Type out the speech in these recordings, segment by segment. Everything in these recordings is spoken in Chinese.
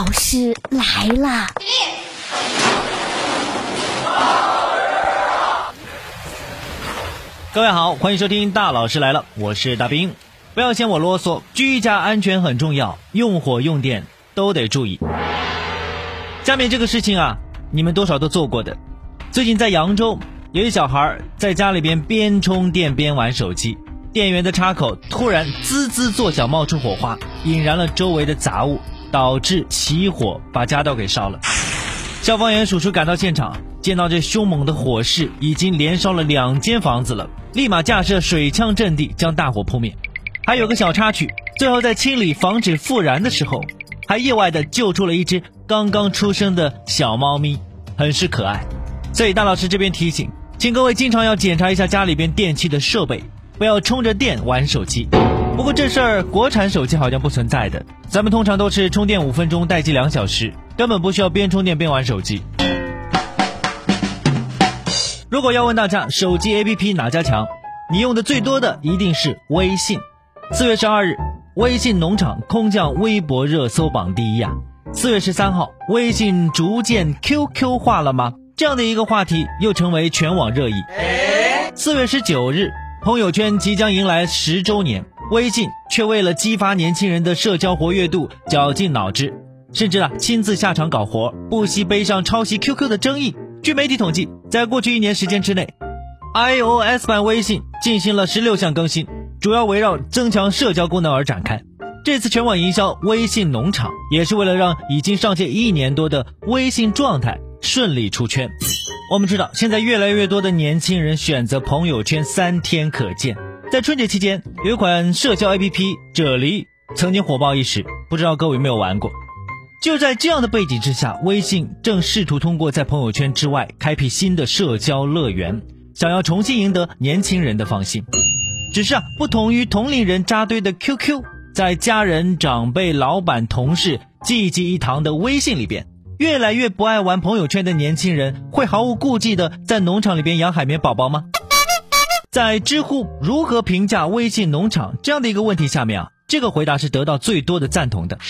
老师来啦各位好欢迎收听大老师来了我是大兵。不要嫌我啰嗦居家安全很重要用火用电都得注意。下面这个事情啊你们多少都做过的。最近在扬州有一小孩在家里边边充电边玩手机。电源的插口突然滋滋作响冒出火花引燃了周围的杂物。导致起火，把家道给烧了。消防员叔叔赶到现场，见到这凶猛的火势，已经连烧了两间房子了。立马架设水枪阵地，将大火扑灭。还有个小插曲，最后在清理防止复燃的时候，还意外的救出了一只刚刚出生的小猫咪，很是可爱。所以大老师这边提醒，请各位经常要检查一下家里边电器的设备，不要充着电玩手机。不过这事儿国产手机好像不存在的，咱们通常都是充电五分钟，待机两小时，根本不需要边充电边玩手机。如果要问大家手机 APP 哪家强，你用的最多的一定是微信。四月十二日，微信农场空降微博热搜榜第一呀。四月十三号，微信逐渐 QQ 化了吗？这样的一个话题又成为全网热议。四月十九日，朋友圈即将迎来十周年，微信却为了激发年轻人的社交活跃度，绞尽脑汁，甚至啊亲自下场搞活，不惜背上抄袭 QQ 的争议。据媒体统计，在过去一年时间之内，iOS 版微信进行了十六项更新，主要围绕增强社交功能而展开。这次全网营销微信农场，也是为了让已经上线一年多的微信状态顺利出圈。我们知道，现在越来越多的年轻人选择朋友圈三天可见。在春节期间，有一款社交 APP“ 啫喱”曾经火爆一时，不知道各位有没有玩过？就在这样的背景之下，微信正试图通过在朋友圈之外开辟新的社交乐园，想要重新赢得年轻人的芳心。只是啊，不同于同龄人扎堆的 QQ，在家人、长辈、老板、同事济济一堂的微信里边，越来越不爱玩朋友圈的年轻人会毫无顾忌的在农场里边养海绵宝宝吗？在知乎如何评价微信农场这样的一个问题下面啊，这个回答是得到最多的赞同的。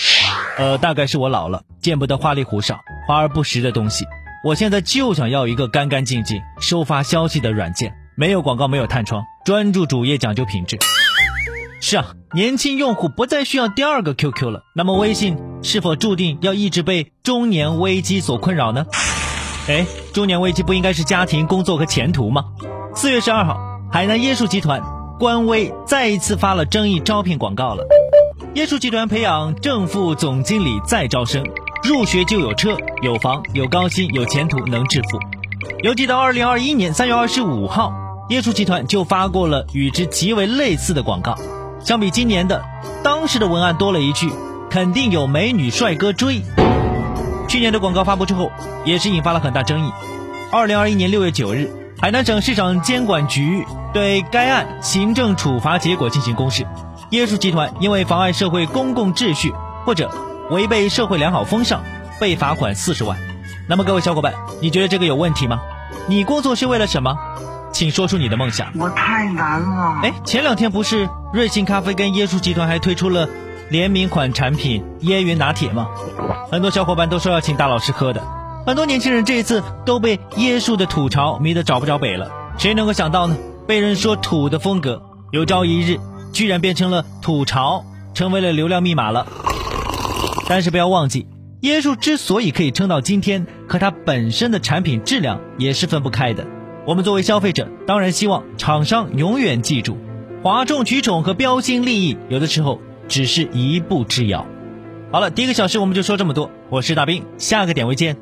呃，大概是我老了，见不得花里胡哨、华而不实的东西。我现在就想要一个干干净净收发消息的软件，没有广告，没有弹窗，专注主页，讲究品质。是啊，年轻用户不再需要第二个 QQ 了。那么微信是否注定要一直被中年危机所困扰呢？哎，中年危机不应该是家庭、工作和前途吗？四月十二号，海南椰树集团官微再一次发了争议招聘广告了。椰树集团培养正副总经理再招生，入学就有车有房有高薪有前途能致富。邮寄到二零二一年三月二十五号，椰树集团就发过了与之极为类似的广告。相比今年的，当时的文案多了一句“肯定有美女帅哥追”。去年的广告发布之后，也是引发了很大争议。二零二一年六月九日，海南省市场监管局对该案行政处罚结果进行公示。椰树集团因为妨碍社会公共秩序或者违背社会良好风尚，被罚款四十万。那么各位小伙伴，你觉得这个有问题吗？你工作是为了什么？请说出你的梦想。我太难了。哎，前两天不是瑞幸咖啡跟椰树集团还推出了联名款产品椰云拿铁吗？很多小伙伴都说要请大老师喝的。很多年轻人这一次都被椰树的土潮迷得找不着北了。谁能够想到呢？被人说土的风格，有朝一日。居然变成了吐槽，成为了流量密码了。但是不要忘记，椰树之所以可以撑到今天，和它本身的产品质量也是分不开的。我们作为消费者，当然希望厂商永远记住，哗众取宠和标新立异，有的时候只是一步之遥。好了，第一个小时我们就说这么多，我是大兵，下个点位见。